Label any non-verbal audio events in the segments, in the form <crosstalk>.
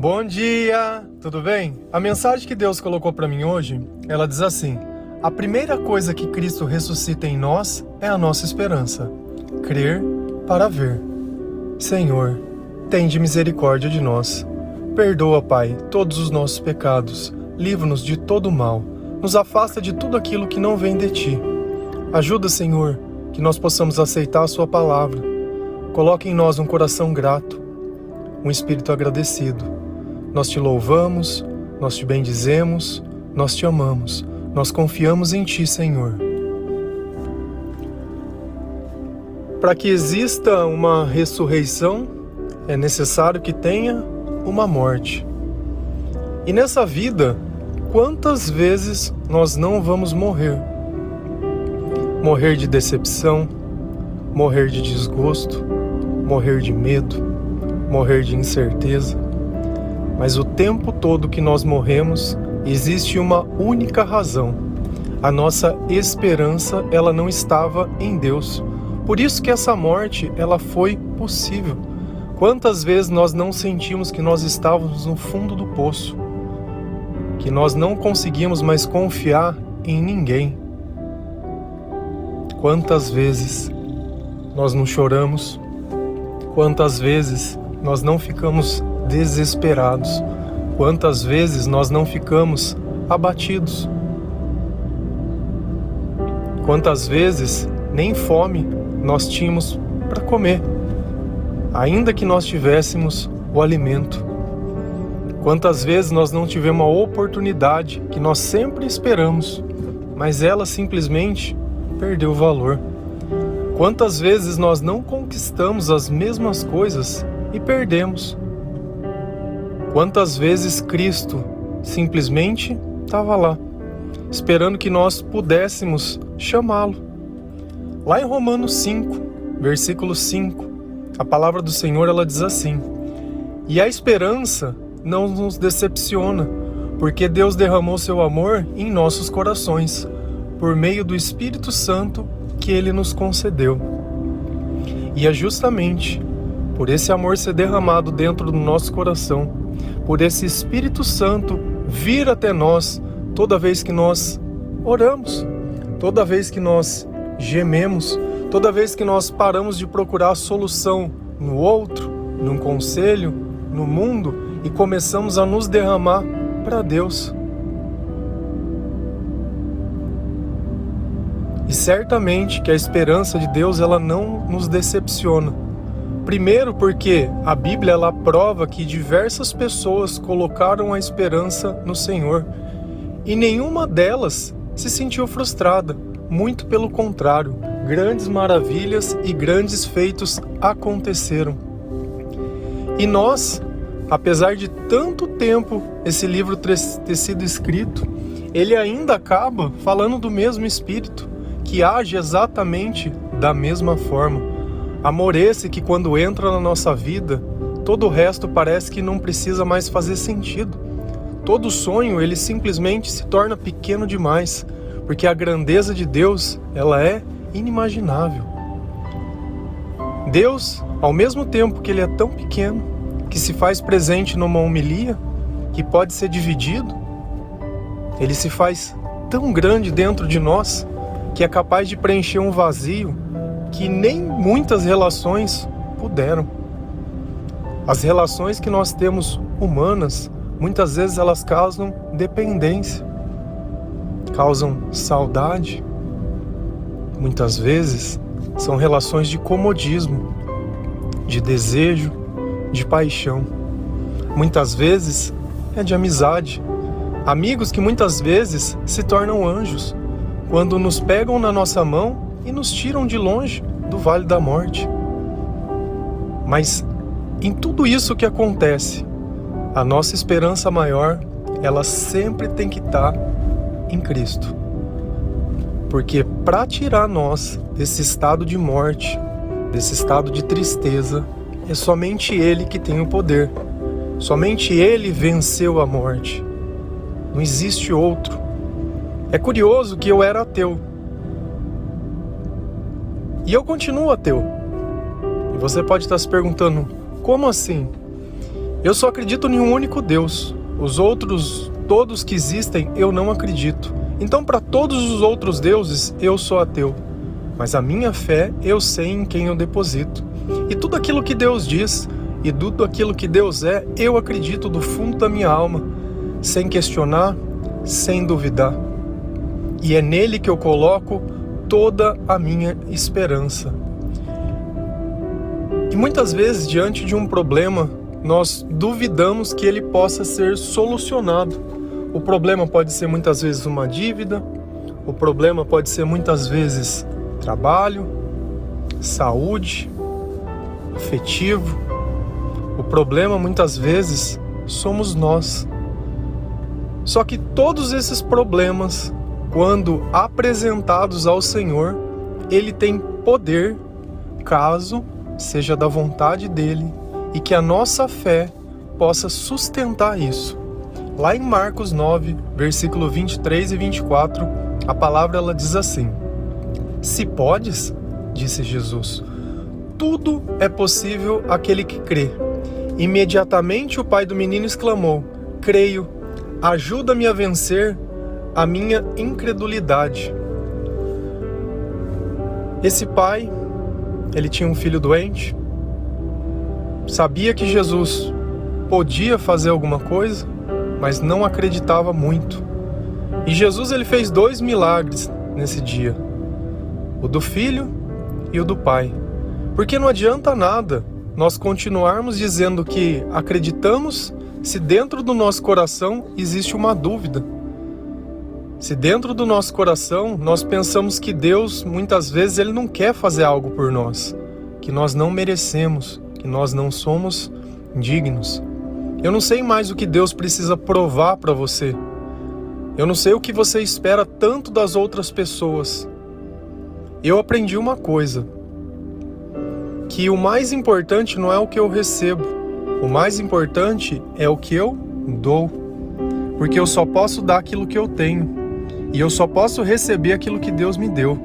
Bom dia, tudo bem? A mensagem que Deus colocou para mim hoje, ela diz assim: A primeira coisa que Cristo ressuscita em nós é a nossa esperança. Crer para ver. Senhor, tende misericórdia de nós. Perdoa, Pai, todos os nossos pecados. Livra-nos de todo mal. Nos afasta de tudo aquilo que não vem de ti. Ajuda, Senhor, que nós possamos aceitar a Sua palavra. Coloque em nós um coração grato, um espírito agradecido. Nós te louvamos, nós te bendizemos, nós te amamos, nós confiamos em Ti, Senhor. Para que exista uma ressurreição, é necessário que tenha uma morte. E nessa vida, quantas vezes nós não vamos morrer? Morrer de decepção, morrer de desgosto, morrer de medo, morrer de incerteza. Mas o tempo todo que nós morremos, existe uma única razão. A nossa esperança, ela não estava em Deus. Por isso que essa morte, ela foi possível. Quantas vezes nós não sentimos que nós estávamos no fundo do poço, que nós não conseguimos mais confiar em ninguém? Quantas vezes nós não choramos? Quantas vezes nós não ficamos desesperados? Quantas vezes nós não ficamos abatidos? Quantas vezes nem fome nós tínhamos para comer? ainda que nós tivéssemos o alimento. Quantas vezes nós não tivemos a oportunidade que nós sempre esperamos, mas ela simplesmente perdeu valor. Quantas vezes nós não conquistamos as mesmas coisas e perdemos? Quantas vezes Cristo simplesmente estava lá, esperando que nós pudéssemos chamá-lo? Lá em Romanos 5, versículo 5, a palavra do Senhor ela diz assim: E a esperança não nos decepciona, porque Deus derramou seu amor em nossos corações, por meio do Espírito Santo que ele nos concedeu. E é justamente por esse amor ser derramado dentro do nosso coração, por esse Espírito Santo vir até nós toda vez que nós oramos, toda vez que nós gememos, Toda vez que nós paramos de procurar solução no outro, num conselho, no mundo e começamos a nos derramar para Deus. E certamente que a esperança de Deus ela não nos decepciona. Primeiro porque a Bíblia ela prova que diversas pessoas colocaram a esperança no Senhor e nenhuma delas se sentiu frustrada, muito pelo contrário grandes maravilhas e grandes feitos aconteceram. E nós, apesar de tanto tempo esse livro ter sido escrito, ele ainda acaba falando do mesmo Espírito, que age exatamente da mesma forma. Amor esse que, quando entra na nossa vida, todo o resto parece que não precisa mais fazer sentido. Todo sonho ele simplesmente se torna pequeno demais, porque a grandeza de Deus ela é inimaginável. Deus, ao mesmo tempo que ele é tão pequeno, que se faz presente numa homilia, que pode ser dividido, ele se faz tão grande dentro de nós que é capaz de preencher um vazio que nem muitas relações puderam. As relações que nós temos humanas, muitas vezes elas causam dependência, causam saudade, muitas vezes, são relações de comodismo, de desejo, de paixão. Muitas vezes é de amizade. Amigos que muitas vezes se tornam anjos quando nos pegam na nossa mão e nos tiram de longe do vale da morte. Mas em tudo isso que acontece, a nossa esperança maior, ela sempre tem que estar em Cristo. Porque para tirar nós desse estado de morte, desse estado de tristeza, é somente Ele que tem o poder. Somente Ele venceu a morte. Não existe outro. É curioso que eu era ateu. E eu continuo ateu. E você pode estar se perguntando: como assim? Eu só acredito em um único Deus. Os outros, todos que existem, eu não acredito. Então, para todos os outros deuses, eu sou ateu. Mas a minha fé, eu sei em quem eu deposito. E tudo aquilo que Deus diz e tudo aquilo que Deus é, eu acredito do fundo da minha alma, sem questionar, sem duvidar. E é nele que eu coloco toda a minha esperança. E muitas vezes, diante de um problema, nós duvidamos que ele possa ser solucionado. O problema pode ser muitas vezes uma dívida, o problema pode ser muitas vezes trabalho, saúde, afetivo. O problema muitas vezes somos nós. Só que todos esses problemas, quando apresentados ao Senhor, ele tem poder caso seja da vontade dele e que a nossa fé possa sustentar isso. Lá em Marcos 9, versículo 23 e 24, a palavra ela diz assim: Se podes, disse Jesus, tudo é possível aquele que crê. Imediatamente o pai do menino exclamou: Creio, ajuda-me a vencer a minha incredulidade. Esse pai, ele tinha um filho doente, sabia que Jesus podia fazer alguma coisa, mas não acreditava muito. E Jesus ele fez dois milagres nesse dia: o do filho e o do pai. Porque não adianta nada nós continuarmos dizendo que acreditamos se dentro do nosso coração existe uma dúvida. Se dentro do nosso coração nós pensamos que Deus muitas vezes ele não quer fazer algo por nós, que nós não merecemos, que nós não somos dignos. Eu não sei mais o que Deus precisa provar para você. Eu não sei o que você espera tanto das outras pessoas. Eu aprendi uma coisa: que o mais importante não é o que eu recebo, o mais importante é o que eu dou. Porque eu só posso dar aquilo que eu tenho e eu só posso receber aquilo que Deus me deu.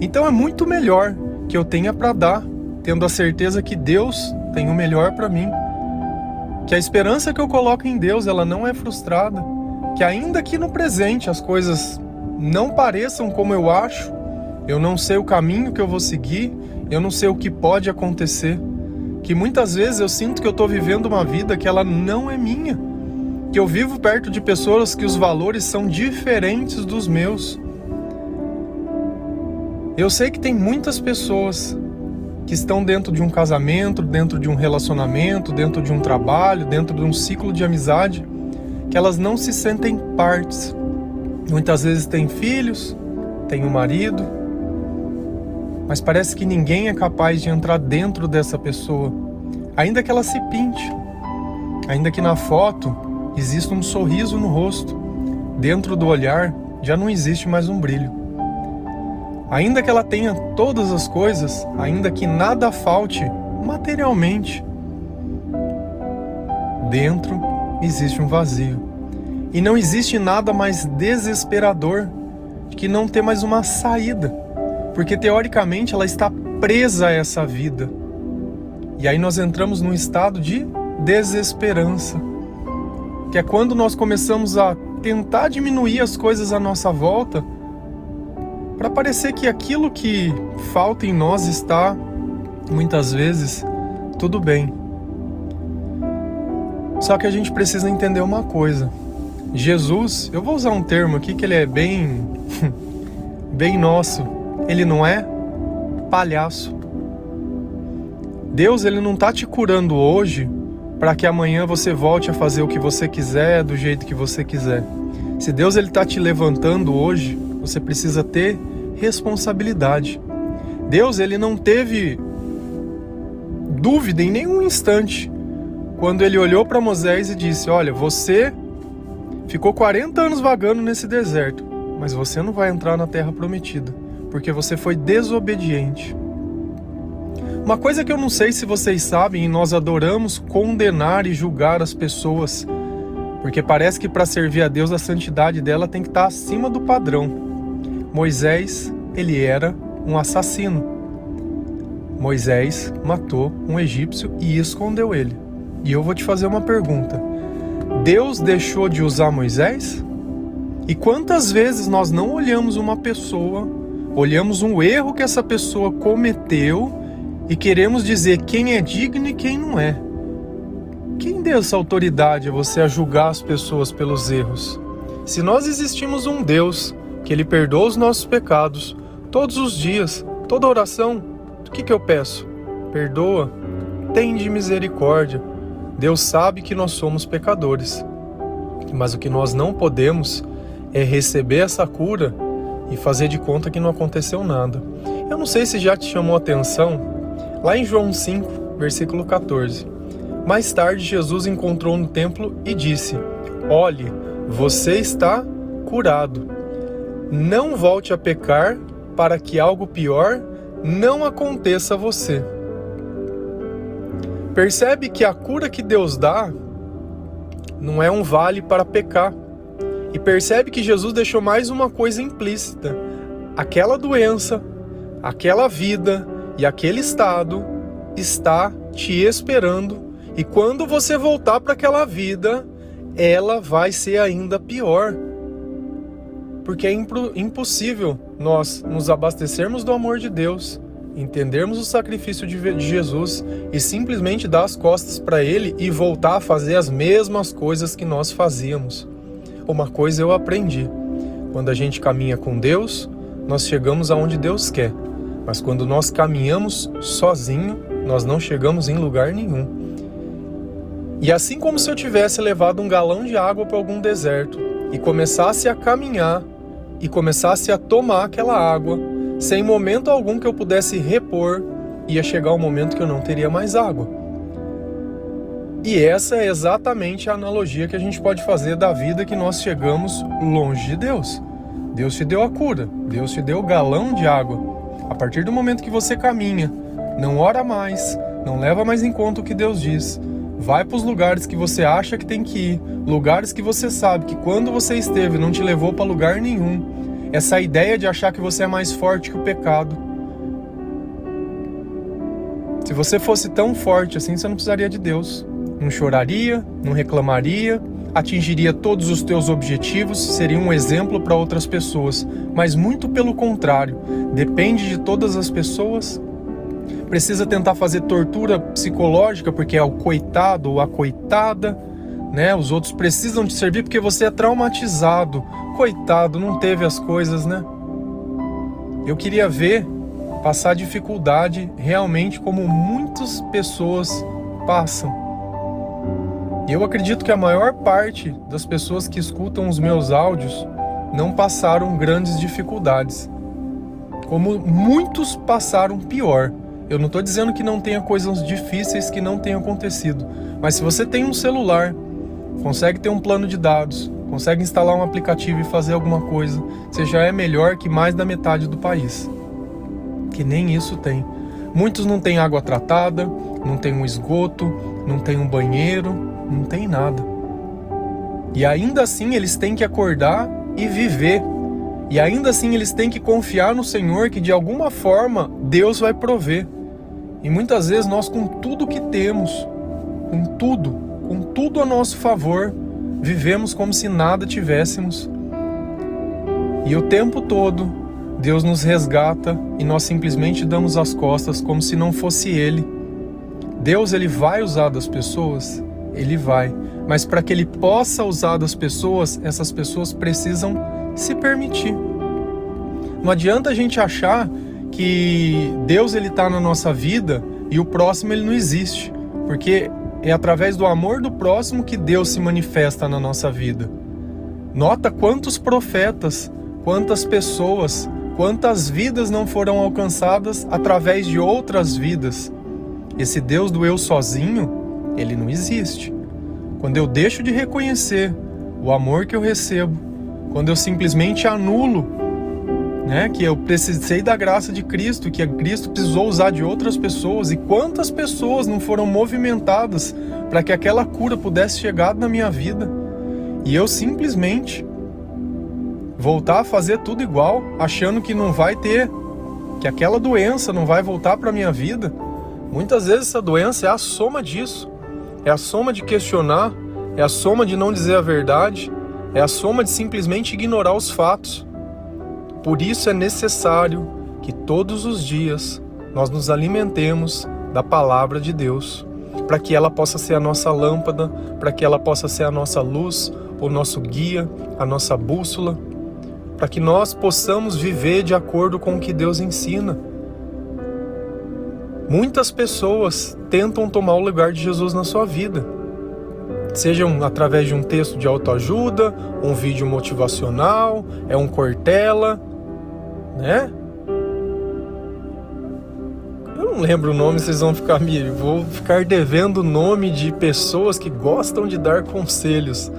Então é muito melhor que eu tenha para dar tendo a certeza que Deus tem o melhor para mim. Que a esperança que eu coloco em Deus, ela não é frustrada, que ainda que no presente as coisas não pareçam como eu acho, eu não sei o caminho que eu vou seguir, eu não sei o que pode acontecer, que muitas vezes eu sinto que eu estou vivendo uma vida que ela não é minha, que eu vivo perto de pessoas que os valores são diferentes dos meus. Eu sei que tem muitas pessoas que estão dentro de um casamento, dentro de um relacionamento, dentro de um trabalho, dentro de um ciclo de amizade, que elas não se sentem partes. Muitas vezes têm filhos, têm um marido, mas parece que ninguém é capaz de entrar dentro dessa pessoa, ainda que ela se pinte, ainda que na foto exista um sorriso no rosto, dentro do olhar já não existe mais um brilho. Ainda que ela tenha todas as coisas, ainda que nada falte materialmente, dentro existe um vazio. E não existe nada mais desesperador que não ter mais uma saída, porque teoricamente ela está presa a essa vida. E aí nós entramos num estado de desesperança, que é quando nós começamos a tentar diminuir as coisas à nossa volta para parecer que aquilo que falta em nós está, muitas vezes, tudo bem. Só que a gente precisa entender uma coisa. Jesus, eu vou usar um termo aqui que ele é bem <laughs> bem nosso. Ele não é palhaço. Deus, ele não tá te curando hoje para que amanhã você volte a fazer o que você quiser, do jeito que você quiser. Se Deus ele tá te levantando hoje, você precisa ter responsabilidade. Deus ele não teve dúvida em nenhum instante quando ele olhou para Moisés e disse: Olha, você ficou 40 anos vagando nesse deserto, mas você não vai entrar na terra prometida, porque você foi desobediente. Uma coisa que eu não sei se vocês sabem, e nós adoramos condenar e julgar as pessoas, porque parece que para servir a Deus a santidade dela tem que estar acima do padrão. Moisés, ele era um assassino. Moisés matou um egípcio e escondeu ele. E eu vou te fazer uma pergunta: Deus deixou de usar Moisés? E quantas vezes nós não olhamos uma pessoa, olhamos um erro que essa pessoa cometeu e queremos dizer quem é digno e quem não é? Quem deu essa autoridade a você a julgar as pessoas pelos erros? Se nós existimos um Deus que Ele perdoa os nossos pecados todos os dias, toda oração, o que, que eu peço? Perdoa, tem de misericórdia. Deus sabe que nós somos pecadores, mas o que nós não podemos é receber essa cura e fazer de conta que não aconteceu nada. Eu não sei se já te chamou a atenção, lá em João 5, versículo 14. Mais tarde, Jesus encontrou no templo e disse: Olhe, você está curado. Não volte a pecar para que algo pior não aconteça a você. Percebe que a cura que Deus dá não é um vale para pecar. E percebe que Jesus deixou mais uma coisa implícita: aquela doença, aquela vida e aquele estado está te esperando. E quando você voltar para aquela vida, ela vai ser ainda pior. Porque é impossível nós nos abastecermos do amor de Deus, entendermos o sacrifício de Jesus e simplesmente dar as costas para Ele e voltar a fazer as mesmas coisas que nós fazíamos. Uma coisa eu aprendi: quando a gente caminha com Deus, nós chegamos aonde Deus quer, mas quando nós caminhamos sozinho, nós não chegamos em lugar nenhum. E assim como se eu tivesse levado um galão de água para algum deserto e começasse a caminhar e começasse a tomar aquela água, sem momento algum que eu pudesse repor, ia chegar um momento que eu não teria mais água. E essa é exatamente a analogia que a gente pode fazer da vida que nós chegamos longe de Deus. Deus te deu a cura, Deus te deu o galão de água. A partir do momento que você caminha, não ora mais, não leva mais em conta o que Deus diz, Vai para os lugares que você acha que tem que ir, lugares que você sabe que quando você esteve não te levou para lugar nenhum. Essa ideia de achar que você é mais forte que o pecado. Se você fosse tão forte assim, você não precisaria de Deus. Não choraria, não reclamaria, atingiria todos os teus objetivos, seria um exemplo para outras pessoas. Mas muito pelo contrário, depende de todas as pessoas precisa tentar fazer tortura psicológica porque é o coitado ou a coitada, né? Os outros precisam te servir porque você é traumatizado. Coitado, não teve as coisas, né? Eu queria ver passar dificuldade realmente como muitas pessoas passam. Eu acredito que a maior parte das pessoas que escutam os meus áudios não passaram grandes dificuldades. Como muitos passaram pior. Eu não estou dizendo que não tenha coisas difíceis que não tenham acontecido, mas se você tem um celular, consegue ter um plano de dados, consegue instalar um aplicativo e fazer alguma coisa, você já é melhor que mais da metade do país. Que nem isso tem. Muitos não têm água tratada, não tem um esgoto, não tem um banheiro, não tem nada. E ainda assim eles têm que acordar e viver. E ainda assim eles têm que confiar no Senhor que de alguma forma Deus vai prover. E muitas vezes nós, com tudo que temos, com tudo, com tudo a nosso favor, vivemos como se nada tivéssemos. E o tempo todo, Deus nos resgata e nós simplesmente damos as costas como se não fosse Ele. Deus ele vai usar das pessoas, ele vai, mas para que ele possa usar das pessoas, essas pessoas precisam se permitir. Não adianta a gente achar que Deus ele está na nossa vida e o próximo ele não existe, porque é através do amor do próximo que Deus se manifesta na nossa vida. Nota quantos profetas, quantas pessoas, quantas vidas não foram alcançadas através de outras vidas. Esse Deus do eu sozinho, ele não existe. Quando eu deixo de reconhecer o amor que eu recebo, quando eu simplesmente anulo né? Que eu precisei da graça de Cristo, que Cristo precisou usar de outras pessoas e quantas pessoas não foram movimentadas para que aquela cura pudesse chegar na minha vida e eu simplesmente voltar a fazer tudo igual, achando que não vai ter, que aquela doença não vai voltar para minha vida. Muitas vezes essa doença é a soma disso. É a soma de questionar, é a soma de não dizer a verdade, é a soma de simplesmente ignorar os fatos. Por isso é necessário que todos os dias nós nos alimentemos da palavra de Deus, para que ela possa ser a nossa lâmpada, para que ela possa ser a nossa luz, o nosso guia, a nossa bússola, para que nós possamos viver de acordo com o que Deus ensina. Muitas pessoas tentam tomar o lugar de Jesus na sua vida, sejam através de um texto de autoajuda, um vídeo motivacional, é um cortela, né? Eu não lembro o nome, vocês vão ficar me vou ficar devendo o nome de pessoas que gostam de dar conselhos.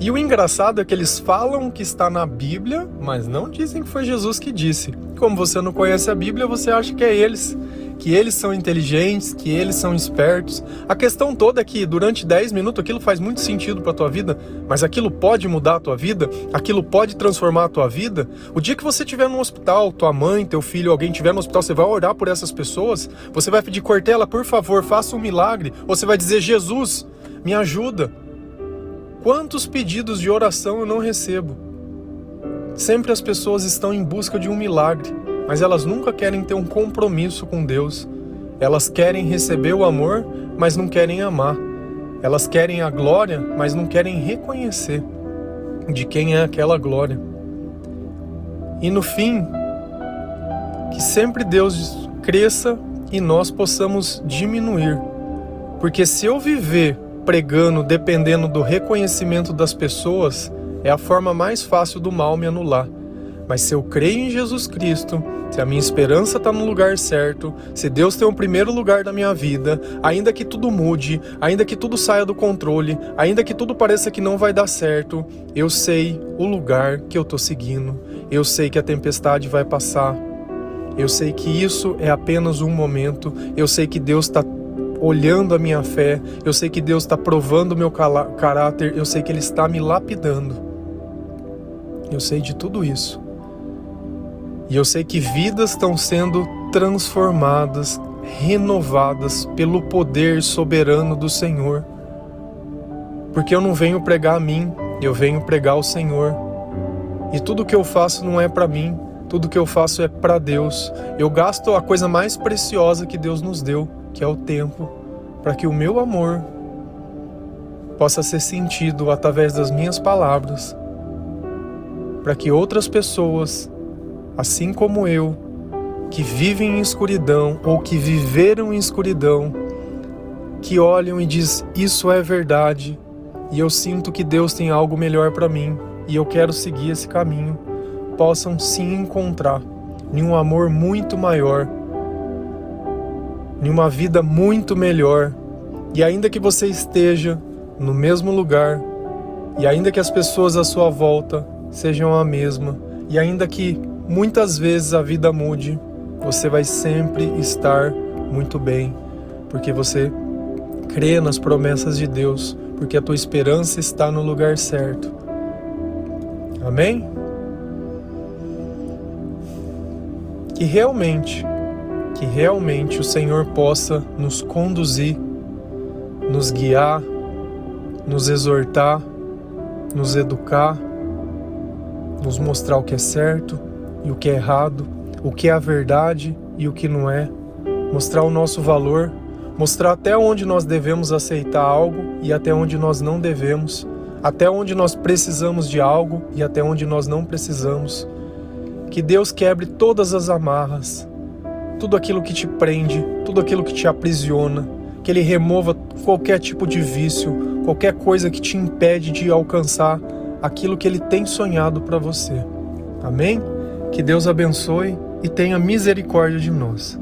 E o engraçado é que eles falam que está na Bíblia, mas não dizem que foi Jesus que disse. Como você não conhece a Bíblia, você acha que é eles que eles são inteligentes, que eles são espertos. A questão toda é que durante 10 minutos aquilo faz muito sentido para tua vida, mas aquilo pode mudar a tua vida, aquilo pode transformar a tua vida. O dia que você estiver no hospital, tua mãe, teu filho, alguém estiver no hospital, você vai orar por essas pessoas, você vai pedir Cortella, por favor, faça um milagre, ou você vai dizer Jesus, me ajuda. Quantos pedidos de oração eu não recebo? Sempre as pessoas estão em busca de um milagre mas elas nunca querem ter um compromisso com Deus. Elas querem receber o amor, mas não querem amar. Elas querem a glória, mas não querem reconhecer de quem é aquela glória. E no fim, que sempre Deus cresça e nós possamos diminuir. Porque se eu viver pregando dependendo do reconhecimento das pessoas, é a forma mais fácil do mal me anular. Mas se eu creio em Jesus Cristo, se a minha esperança está no lugar certo, se Deus tem o primeiro lugar da minha vida, ainda que tudo mude, ainda que tudo saia do controle, ainda que tudo pareça que não vai dar certo, eu sei o lugar que eu estou seguindo, eu sei que a tempestade vai passar, eu sei que isso é apenas um momento, eu sei que Deus está olhando a minha fé, eu sei que Deus está provando o meu caráter, eu sei que Ele está me lapidando. Eu sei de tudo isso. E eu sei que vidas estão sendo transformadas, renovadas pelo poder soberano do Senhor. Porque eu não venho pregar a mim, eu venho pregar o Senhor. E tudo que eu faço não é para mim, tudo que eu faço é para Deus. Eu gasto a coisa mais preciosa que Deus nos deu, que é o tempo, para que o meu amor possa ser sentido através das minhas palavras, para que outras pessoas assim como eu, que vivem em escuridão ou que viveram em escuridão, que olham e diz isso é verdade e eu sinto que Deus tem algo melhor para mim e eu quero seguir esse caminho, possam se encontrar em um amor muito maior, em uma vida muito melhor. E ainda que você esteja no mesmo lugar, e ainda que as pessoas à sua volta sejam a mesma, e ainda que muitas vezes a vida mude, você vai sempre estar muito bem, porque você crê nas promessas de Deus, porque a tua esperança está no lugar certo. Amém? Que realmente, que realmente o Senhor possa nos conduzir, nos guiar, nos exortar, nos educar, nos mostrar o que é certo e o que é errado, o que é a verdade e o que não é, mostrar o nosso valor, mostrar até onde nós devemos aceitar algo e até onde nós não devemos, até onde nós precisamos de algo e até onde nós não precisamos. Que Deus quebre todas as amarras, tudo aquilo que te prende, tudo aquilo que te aprisiona, que Ele remova qualquer tipo de vício, qualquer coisa que te impede de alcançar aquilo que Ele tem sonhado para você. Amém? Que Deus abençoe e tenha misericórdia de nós.